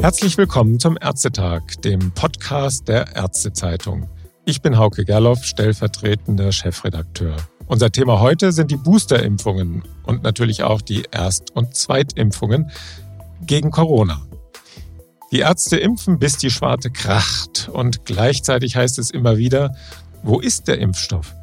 Herzlich willkommen zum Ärztetag, dem Podcast der Ärztezeitung. Ich bin Hauke Gerloff, stellvertretender Chefredakteur. Unser Thema heute sind die Boosterimpfungen und natürlich auch die Erst- und Zweitimpfungen gegen Corona. Die Ärzte impfen, bis die Schwarte kracht und gleichzeitig heißt es immer wieder, wo ist der Impfstoff?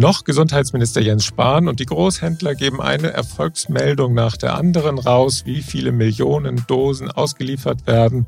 Noch Gesundheitsminister Jens Spahn und die Großhändler geben eine Erfolgsmeldung nach der anderen raus, wie viele Millionen Dosen ausgeliefert werden.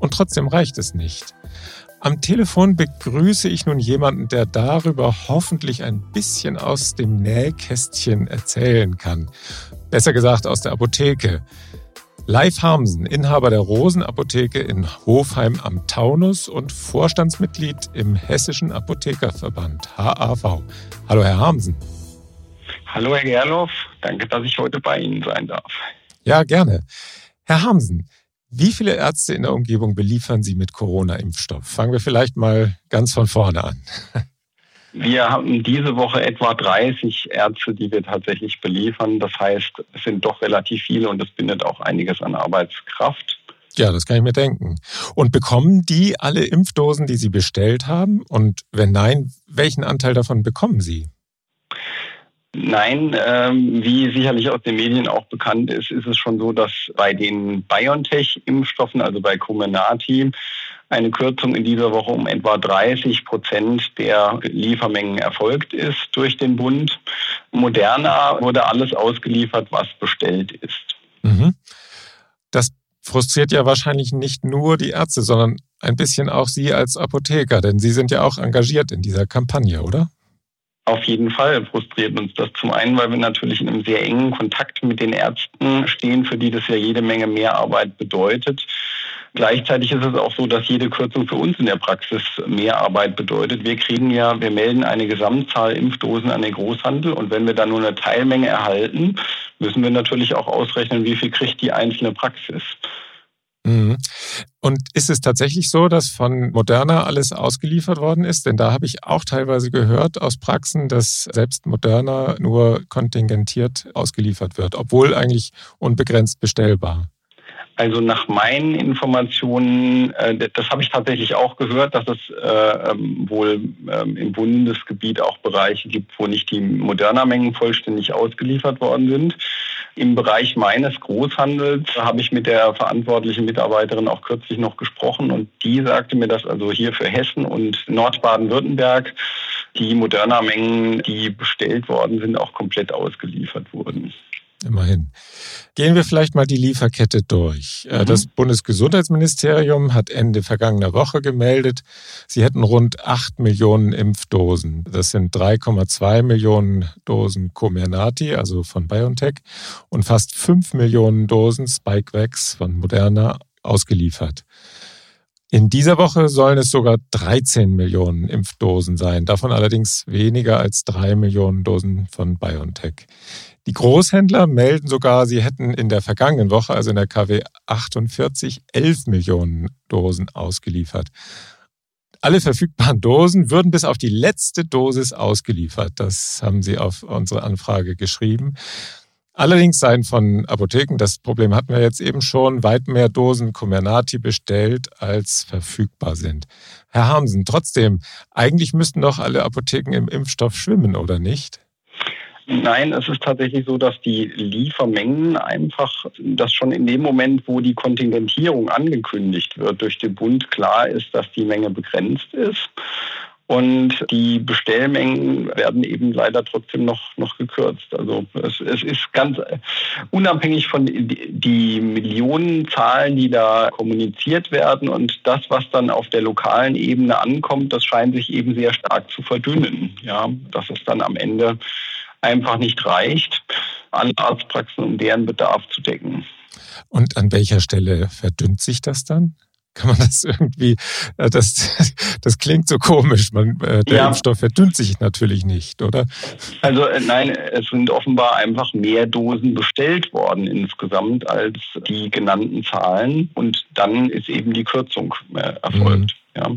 Und trotzdem reicht es nicht. Am Telefon begrüße ich nun jemanden, der darüber hoffentlich ein bisschen aus dem Nähkästchen erzählen kann. Besser gesagt aus der Apotheke. Leif Harmsen, Inhaber der Rosenapotheke in Hofheim am Taunus und Vorstandsmitglied im Hessischen Apothekerverband HAV. Hallo, Herr Harmsen. Hallo, Herr Gerloff. Danke, dass ich heute bei Ihnen sein darf. Ja, gerne. Herr Harmsen, wie viele Ärzte in der Umgebung beliefern Sie mit Corona-Impfstoff? Fangen wir vielleicht mal ganz von vorne an. Wir haben diese Woche etwa 30 Ärzte, die wir tatsächlich beliefern. Das heißt, es sind doch relativ viele und es bindet auch einiges an Arbeitskraft. Ja, das kann ich mir denken. Und bekommen die alle Impfdosen, die Sie bestellt haben? Und wenn nein, welchen Anteil davon bekommen Sie? Nein, ähm, wie sicherlich aus den Medien auch bekannt ist, ist es schon so, dass bei den BioNTech-Impfstoffen, also bei Comirnaty, eine Kürzung in dieser Woche um etwa 30 Prozent der Liefermengen erfolgt ist durch den Bund. Moderna wurde alles ausgeliefert, was bestellt ist. Mhm. Das frustriert ja wahrscheinlich nicht nur die Ärzte, sondern ein bisschen auch Sie als Apotheker, denn Sie sind ja auch engagiert in dieser Kampagne, oder? Auf jeden Fall frustriert uns das zum einen, weil wir natürlich in einem sehr engen Kontakt mit den Ärzten stehen, für die das ja jede Menge Mehrarbeit bedeutet. Gleichzeitig ist es auch so, dass jede Kürzung für uns in der Praxis mehr Arbeit bedeutet. Wir kriegen ja, wir melden eine Gesamtzahl Impfdosen an den Großhandel und wenn wir dann nur eine Teilmenge erhalten, müssen wir natürlich auch ausrechnen, wie viel kriegt die einzelne Praxis. Mhm. Und ist es tatsächlich so, dass von Moderna alles ausgeliefert worden ist? Denn da habe ich auch teilweise gehört aus Praxen, dass selbst Moderna nur kontingentiert ausgeliefert wird, obwohl eigentlich unbegrenzt bestellbar. Also nach meinen Informationen, äh, das habe ich tatsächlich auch gehört, dass es äh, ähm, wohl ähm, im Bundesgebiet auch Bereiche gibt, wo nicht die Moderna-Mengen vollständig ausgeliefert worden sind. Im Bereich meines Großhandels habe ich mit der verantwortlichen Mitarbeiterin auch kürzlich noch gesprochen und die sagte mir, dass also hier für Hessen und Nordbaden-Württemberg die Moderna-Mengen, die bestellt worden sind, auch komplett ausgeliefert wurden. Immerhin. Gehen wir vielleicht mal die Lieferkette durch. Äh, mhm. Das Bundesgesundheitsministerium hat Ende vergangener Woche gemeldet, sie hätten rund 8 Millionen Impfdosen. Das sind 3,2 Millionen Dosen Comirnaty, also von BioNTech, und fast 5 Millionen Dosen Spikevax von Moderna ausgeliefert. In dieser Woche sollen es sogar 13 Millionen Impfdosen sein, davon allerdings weniger als 3 Millionen Dosen von BioNTech. Die Großhändler melden sogar, sie hätten in der vergangenen Woche, also in der KW 48, 11 Millionen Dosen ausgeliefert. Alle verfügbaren Dosen würden bis auf die letzte Dosis ausgeliefert. Das haben sie auf unsere Anfrage geschrieben. Allerdings seien von Apotheken, das Problem hatten wir jetzt eben schon, weit mehr Dosen Comirnaty bestellt, als verfügbar sind. Herr Hamsen, trotzdem, eigentlich müssten doch alle Apotheken im Impfstoff schwimmen, oder nicht? Nein, es ist tatsächlich so, dass die Liefermengen einfach, dass schon in dem Moment, wo die Kontingentierung angekündigt wird durch den Bund, klar ist, dass die Menge begrenzt ist. Und die Bestellmengen werden eben leider trotzdem noch, noch gekürzt. Also es, es ist ganz unabhängig von die, Millionenzahlen, die da kommuniziert werden und das, was dann auf der lokalen Ebene ankommt, das scheint sich eben sehr stark zu verdünnen. Ja, dass es dann am Ende einfach nicht reicht, alle Arztpraxen, um deren Bedarf zu decken. Und an welcher Stelle verdünnt sich das dann? Kann man das irgendwie, äh, das, das klingt so komisch. Man, äh, der ja. Impfstoff verdünnt sich natürlich nicht, oder? Also äh, nein, es sind offenbar einfach mehr Dosen bestellt worden insgesamt als die genannten Zahlen und dann ist eben die Kürzung erfolgt. Mhm. Ja.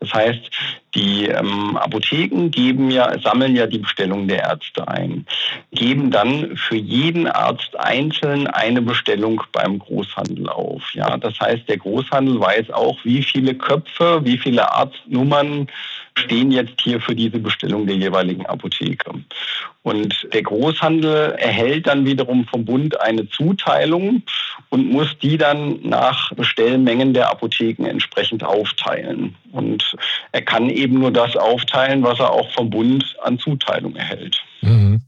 Das heißt, die ähm, Apotheken geben ja, sammeln ja die Bestellung der Ärzte ein, geben dann für jeden Arzt einzeln eine Bestellung beim Großhandel auf. Ja, das heißt, der Großhandel weiß auch, wie viele Köpfe, wie viele Arztnummern stehen jetzt hier für diese Bestellung der jeweiligen Apotheke. Und der Großhandel erhält dann wiederum vom Bund eine Zuteilung und muss die dann nach Bestellmengen der Apotheken entsprechend aufteilen. Und er kann eben nur das aufteilen, was er auch vom Bund an Zuteilung erhält. Mhm.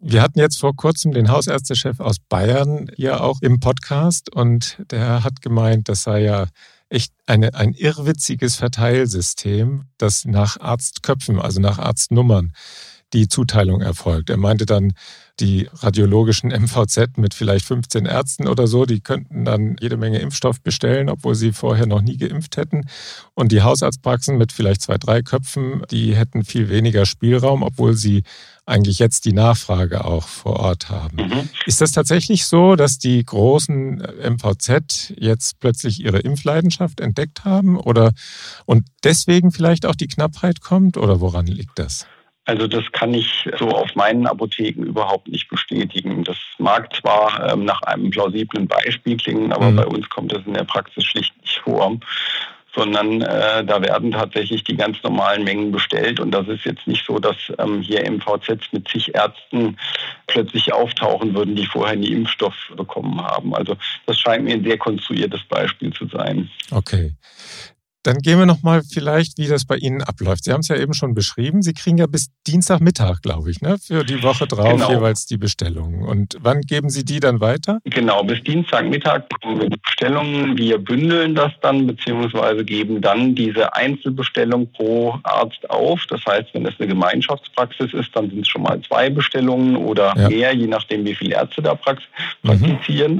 Wir hatten jetzt vor kurzem den Hausärztechef aus Bayern hier auch im Podcast und der hat gemeint, das sei ja echt eine, ein irrwitziges Verteilsystem, das nach Arztköpfen, also nach Arztnummern die Zuteilung erfolgt. Er meinte dann, die radiologischen MVZ mit vielleicht 15 Ärzten oder so, die könnten dann jede Menge Impfstoff bestellen, obwohl sie vorher noch nie geimpft hätten. Und die Hausarztpraxen mit vielleicht zwei, drei Köpfen, die hätten viel weniger Spielraum, obwohl sie eigentlich jetzt die Nachfrage auch vor Ort haben. Mhm. Ist das tatsächlich so, dass die großen MVZ jetzt plötzlich ihre Impfleidenschaft entdeckt haben oder und deswegen vielleicht auch die Knappheit kommt oder woran liegt das? Also das kann ich so auf meinen Apotheken überhaupt nicht bestätigen. Das mag zwar ähm, nach einem plausiblen Beispiel klingen, aber mhm. bei uns kommt das in der Praxis schlicht nicht vor sondern äh, da werden tatsächlich die ganz normalen Mengen bestellt. Und das ist jetzt nicht so, dass ähm, hier MVZs mit zig Ärzten plötzlich auftauchen würden, die vorher nie Impfstoff bekommen haben. Also das scheint mir ein sehr konstruiertes Beispiel zu sein. Okay. Dann gehen wir nochmal vielleicht, wie das bei Ihnen abläuft. Sie haben es ja eben schon beschrieben. Sie kriegen ja bis Dienstagmittag, glaube ich, ne? für die Woche drauf genau. jeweils die Bestellungen. Und wann geben Sie die dann weiter? Genau, bis Dienstagmittag bekommen wir die Bestellungen. Wir bündeln das dann, beziehungsweise geben dann diese Einzelbestellung pro Arzt auf. Das heißt, wenn es eine Gemeinschaftspraxis ist, dann sind es schon mal zwei Bestellungen oder ja. mehr, je nachdem, wie viele Ärzte da mhm. praktizieren.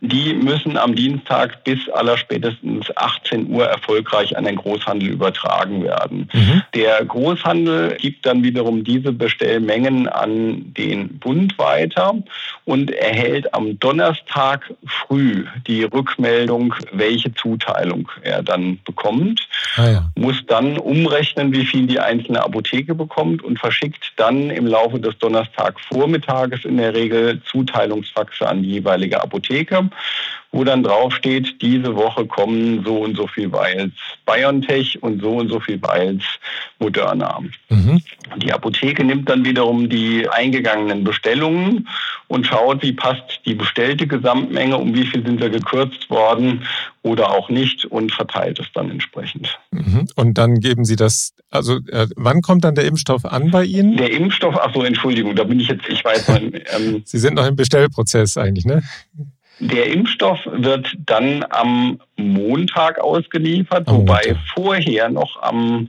Mhm. Die müssen am Dienstag bis allerspätestens 18 Uhr erfolgreich erfolgreich an den Großhandel übertragen werden. Mhm. Der Großhandel gibt dann wiederum diese Bestellmengen an den Bund weiter und erhält am Donnerstag früh die Rückmeldung, welche Zuteilung er dann bekommt, ah ja. muss dann umrechnen, wie viel die einzelne Apotheke bekommt und verschickt dann im Laufe des Donnerstagvormittages in der Regel Zuteilungsfaxe an die jeweilige Apotheke wo dann draufsteht, diese Woche kommen so und so viel Vials BioNTech und so und so viel Vials Moderna. Mhm. Die Apotheke nimmt dann wiederum die eingegangenen Bestellungen und schaut, wie passt die bestellte Gesamtmenge, um wie viel sind wir gekürzt worden oder auch nicht und verteilt es dann entsprechend. Mhm. Und dann geben Sie das, also äh, wann kommt dann der Impfstoff an bei Ihnen? Der Impfstoff, ach so, Entschuldigung, da bin ich jetzt, ich weiß mal. Ähm, Sie sind noch im Bestellprozess eigentlich, ne? Der Impfstoff wird dann am Montag ausgeliefert, am wobei Montag. vorher noch am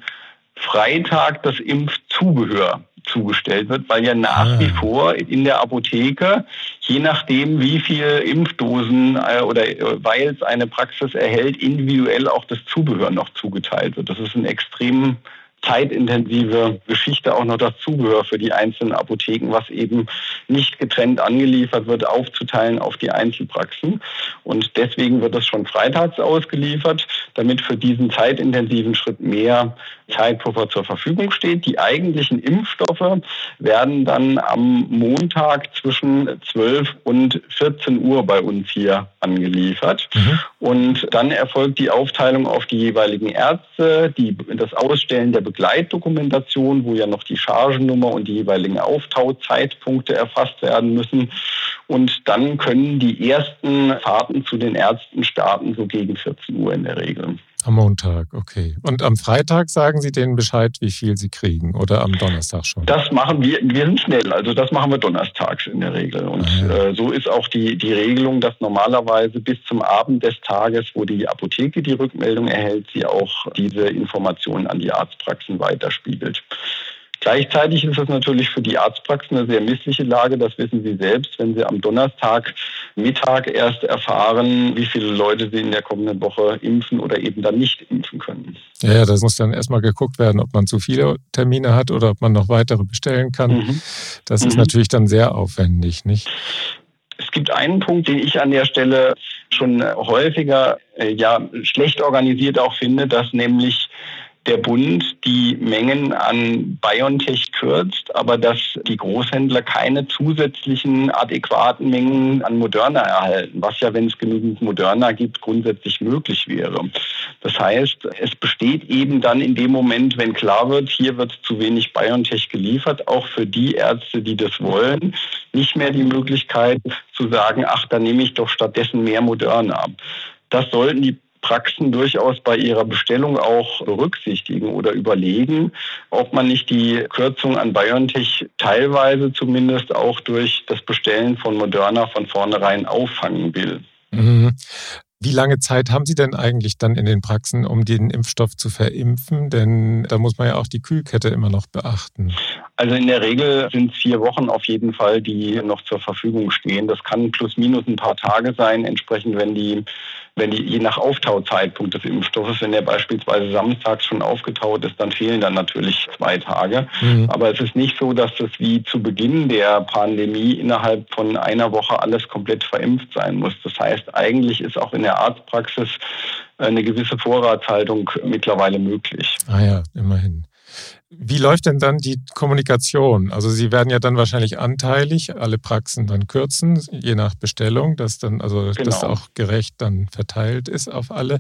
Freitag das Impfzubehör zugestellt wird, weil ja nach ah. wie vor in der Apotheke, je nachdem wie viel Impfdosen äh, oder äh, weil es eine Praxis erhält, individuell auch das Zubehör noch zugeteilt wird. Das ist ein extrem zeitintensive Geschichte auch noch das Zubehör für die einzelnen Apotheken, was eben nicht getrennt angeliefert wird, aufzuteilen auf die Einzelpraxen. Und deswegen wird das schon freitags ausgeliefert, damit für diesen zeitintensiven Schritt mehr Zeitpuffer zur Verfügung steht. Die eigentlichen Impfstoffe werden dann am Montag zwischen 12 und 14 Uhr bei uns hier angeliefert. Mhm. Und dann erfolgt die Aufteilung auf die jeweiligen Ärzte, die, das Ausstellen der Begleitdokumentation, wo ja noch die Chargennummer und die jeweiligen Auftauzeitpunkte erfasst werden müssen. Und dann können die ersten Fahrten zu den Ärzten starten, so gegen 14 Uhr in der Regel. Am Montag, okay. Und am Freitag sagen Sie denen Bescheid, wie viel Sie kriegen oder am Donnerstag schon? Das machen wir, wir sind schnell, also das machen wir donnerstags in der Regel. Und ah, äh, so ist auch die, die Regelung, dass normalerweise bis zum Abend des Tages, wo die Apotheke die Rückmeldung erhält, sie auch diese Informationen an die Arztpraxen weiterspiegelt. Gleichzeitig ist es natürlich für die Arztpraxen eine sehr missliche Lage. Das wissen Sie selbst, wenn Sie am Donnerstag Mittag erst erfahren, wie viele Leute Sie in der kommenden Woche impfen oder eben dann nicht impfen können. Ja, das muss dann erstmal geguckt werden, ob man zu viele Termine hat oder ob man noch weitere bestellen kann. Mhm. Das ist mhm. natürlich dann sehr aufwendig, nicht? gibt einen Punkt, den ich an der Stelle schon häufiger äh, ja schlecht organisiert auch finde, dass nämlich der Bund die Mengen an BioNTech kürzt, aber dass die Großhändler keine zusätzlichen adäquaten Mengen an Moderna erhalten, was ja, wenn es genügend Moderna gibt, grundsätzlich möglich wäre. Das heißt, es besteht eben dann in dem Moment, wenn klar wird, hier wird zu wenig BioNTech geliefert, auch für die Ärzte, die das wollen, nicht mehr die Möglichkeit zu sagen, ach, dann nehme ich doch stattdessen mehr Moderna. Das sollten die Praxen durchaus bei ihrer Bestellung auch berücksichtigen oder überlegen, ob man nicht die Kürzung an BioNTech teilweise zumindest auch durch das Bestellen von Moderna von vornherein auffangen will. Mhm. Wie lange Zeit haben Sie denn eigentlich dann in den Praxen, um den Impfstoff zu verimpfen? Denn da muss man ja auch die Kühlkette immer noch beachten. Also in der Regel sind es vier Wochen auf jeden Fall, die noch zur Verfügung stehen. Das kann plus minus ein paar Tage sein, entsprechend wenn die wenn die, je nach Auftauzeitpunkt des Impfstoffes, wenn der beispielsweise samstags schon aufgetaut ist, dann fehlen dann natürlich zwei Tage. Mhm. Aber es ist nicht so, dass es wie zu Beginn der Pandemie innerhalb von einer Woche alles komplett verimpft sein muss. Das heißt, eigentlich ist auch in der Arztpraxis eine gewisse Vorratshaltung mittlerweile möglich. Ah ja, immerhin. Wie läuft denn dann die Kommunikation? Also Sie werden ja dann wahrscheinlich anteilig alle Praxen dann kürzen, je nach Bestellung, dass dann also genau. das auch gerecht dann verteilt ist auf alle.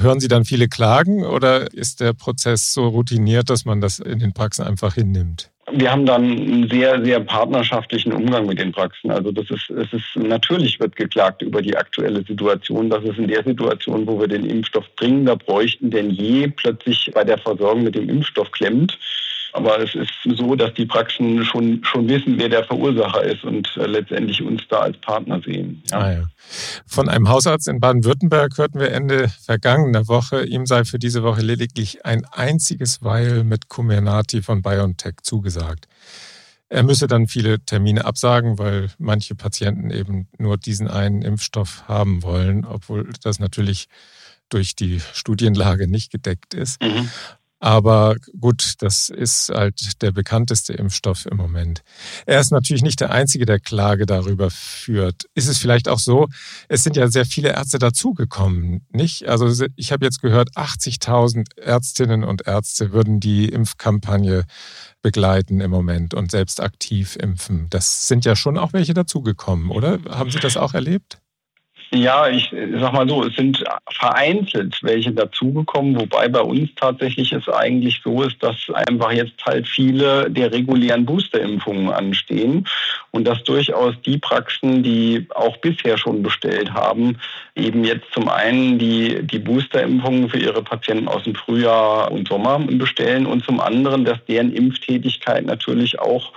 Hören Sie dann viele Klagen oder ist der Prozess so routiniert, dass man das in den Praxen einfach hinnimmt? Wir haben dann einen sehr, sehr partnerschaftlichen Umgang mit den Praxen. Also das ist, es ist natürlich wird geklagt über die aktuelle Situation. Das ist in der Situation, wo wir den Impfstoff dringender bräuchten denn je, plötzlich bei der Versorgung mit dem Impfstoff klemmt. Aber es ist so, dass die Praxen schon, schon wissen, wer der Verursacher ist und äh, letztendlich uns da als Partner sehen. Ja. Ah, ja. Von einem Hausarzt in Baden-Württemberg hörten wir Ende vergangener Woche, ihm sei für diese Woche lediglich ein einziges Weil mit Comirnaty von BioNTech zugesagt. Er müsse dann viele Termine absagen, weil manche Patienten eben nur diesen einen Impfstoff haben wollen, obwohl das natürlich durch die Studienlage nicht gedeckt ist. Mhm. Aber gut, das ist halt der bekannteste Impfstoff im Moment. Er ist natürlich nicht der Einzige, der Klage darüber führt. Ist es vielleicht auch so, es sind ja sehr viele Ärzte dazugekommen, nicht? Also ich habe jetzt gehört, 80.000 Ärztinnen und Ärzte würden die Impfkampagne begleiten im Moment und selbst aktiv impfen. Das sind ja schon auch welche dazugekommen, oder? Haben Sie das auch erlebt? Ja, ich sag mal so, es sind vereinzelt welche dazugekommen, wobei bei uns tatsächlich es eigentlich so ist, dass einfach jetzt halt viele der regulären Boosterimpfungen anstehen und dass durchaus die Praxen, die auch bisher schon bestellt haben, eben jetzt zum einen die, die Boosterimpfungen für ihre Patienten aus dem Frühjahr und Sommer bestellen und zum anderen, dass deren Impftätigkeit natürlich auch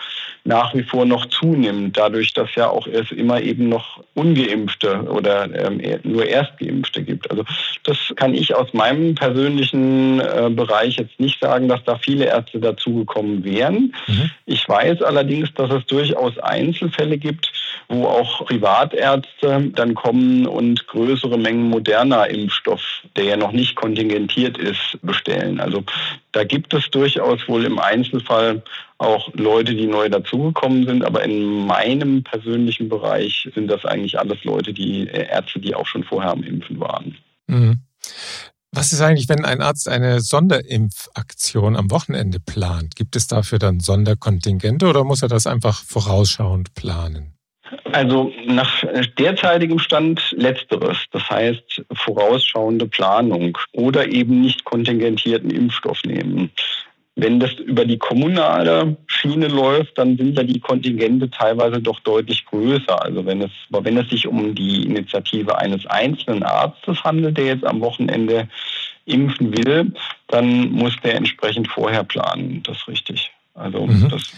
nach wie vor noch zunimmt, dadurch, dass ja auch es immer eben noch ungeimpfte oder ähm, nur Erstgeimpfte gibt. Also das kann ich aus meinem persönlichen äh, Bereich jetzt nicht sagen, dass da viele Ärzte dazugekommen wären. Mhm. Ich weiß allerdings, dass es durchaus Einzelfälle gibt, wo auch Privatärzte dann kommen und größere Mengen moderner Impfstoff, der ja noch nicht kontingentiert ist, bestellen. Also da gibt es durchaus wohl im Einzelfall auch Leute, die neu dazugekommen sind, aber in meinem persönlichen Bereich sind das eigentlich alles Leute, die äh, Ärzte, die auch schon vorher am Impfen waren. Mhm. Was ist eigentlich, wenn ein Arzt eine Sonderimpfaktion am Wochenende plant? Gibt es dafür dann Sonderkontingente oder muss er das einfach vorausschauend planen? Also nach derzeitigem Stand letzteres, das heißt vorausschauende Planung oder eben nicht kontingentierten Impfstoff nehmen. Wenn das über die kommunale Schiene läuft, dann sind ja die Kontingente teilweise doch deutlich größer. Also wenn es, wenn es sich um die Initiative eines einzelnen Arztes handelt, der jetzt am Wochenende impfen will, dann muss der entsprechend vorher planen. Das ist richtig. Also mhm. das,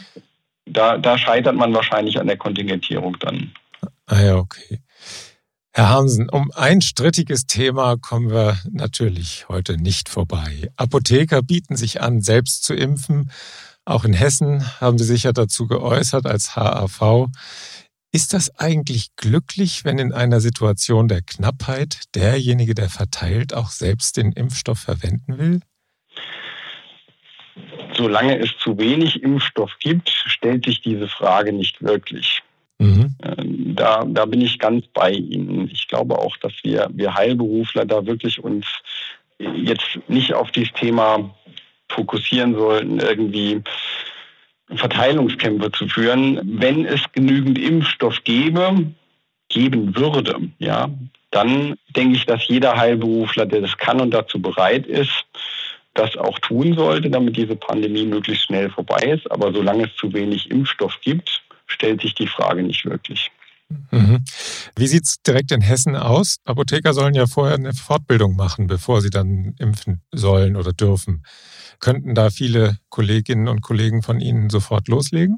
da, da scheitert man wahrscheinlich an der Kontingentierung dann. Ah ja, okay. Herr Hansen, um ein strittiges Thema kommen wir natürlich heute nicht vorbei. Apotheker bieten sich an, selbst zu impfen. Auch in Hessen haben sie sich ja dazu geäußert als HAV. Ist das eigentlich glücklich, wenn in einer Situation der Knappheit derjenige, der verteilt, auch selbst den Impfstoff verwenden will? Solange es zu wenig Impfstoff gibt, stellt sich diese Frage nicht wirklich. Mhm. Ähm, da, da bin ich ganz bei Ihnen. Ich glaube auch, dass wir, wir Heilberufler da wirklich uns jetzt nicht auf dieses Thema fokussieren sollten, irgendwie Verteilungskämpfe zu führen. Wenn es genügend Impfstoff gäbe, geben würde, ja, dann denke ich, dass jeder Heilberufler, der das kann und dazu bereit ist, das auch tun sollte, damit diese Pandemie möglichst schnell vorbei ist. Aber solange es zu wenig Impfstoff gibt, stellt sich die Frage nicht wirklich. Mhm. Wie sieht es direkt in Hessen aus? Apotheker sollen ja vorher eine Fortbildung machen, bevor sie dann impfen sollen oder dürfen. Könnten da viele Kolleginnen und Kollegen von Ihnen sofort loslegen?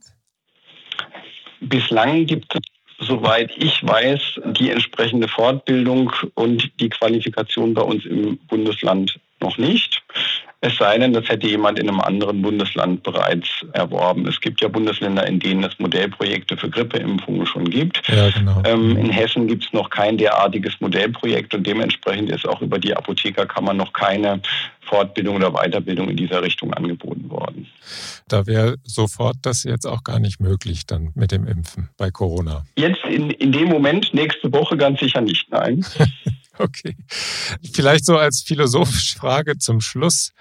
Bislang gibt es, soweit ich weiß, die entsprechende Fortbildung und die Qualifikation bei uns im Bundesland noch nicht. Es sei denn, das hätte jemand in einem anderen Bundesland bereits erworben. Es gibt ja Bundesländer, in denen es Modellprojekte für Grippeimpfungen schon gibt. Ja, genau. Ähm, in Hessen gibt es noch kein derartiges Modellprojekt und dementsprechend ist auch über die Apothekerkammer noch keine Fortbildung oder Weiterbildung in dieser Richtung angeboten worden. Da wäre sofort das jetzt auch gar nicht möglich dann mit dem Impfen bei Corona. Jetzt in, in dem Moment, nächste Woche ganz sicher nicht, nein. Okay. Vielleicht so als philosophische Frage zum Schluss.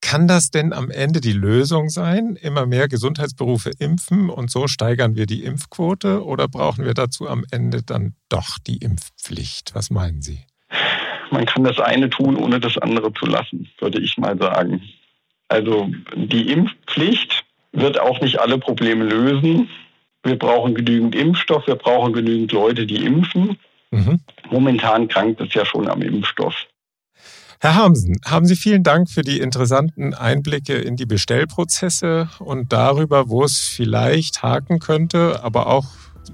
Kann das denn am Ende die Lösung sein? Immer mehr Gesundheitsberufe impfen und so steigern wir die Impfquote oder brauchen wir dazu am Ende dann doch die Impfpflicht? Was meinen Sie? Man kann das eine tun, ohne das andere zu lassen, würde ich mal sagen. Also die Impfpflicht wird auch nicht alle Probleme lösen. Wir brauchen genügend Impfstoff, wir brauchen genügend Leute, die impfen. Mhm. Momentan krankt es ja schon am Impfstoff. Herr Hamsen, haben Sie vielen Dank für die interessanten Einblicke in die Bestellprozesse und darüber, wo es vielleicht haken könnte, aber auch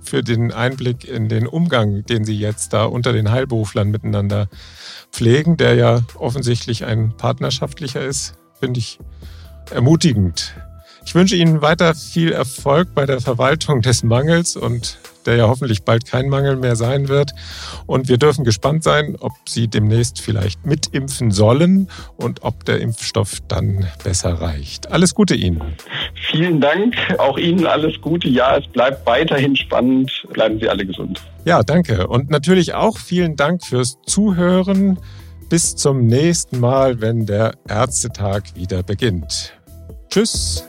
für den Einblick in den Umgang, den Sie jetzt da unter den Heilberuflern miteinander pflegen, der ja offensichtlich ein partnerschaftlicher ist, finde ich ermutigend. Ich wünsche Ihnen weiter viel Erfolg bei der Verwaltung des Mangels und der ja hoffentlich bald kein Mangel mehr sein wird. Und wir dürfen gespannt sein, ob Sie demnächst vielleicht mitimpfen sollen und ob der Impfstoff dann besser reicht. Alles Gute Ihnen. Vielen Dank. Auch Ihnen alles Gute. Ja, es bleibt weiterhin spannend. Bleiben Sie alle gesund. Ja, danke. Und natürlich auch vielen Dank fürs Zuhören. Bis zum nächsten Mal, wenn der Ärztetag wieder beginnt. Tschüss.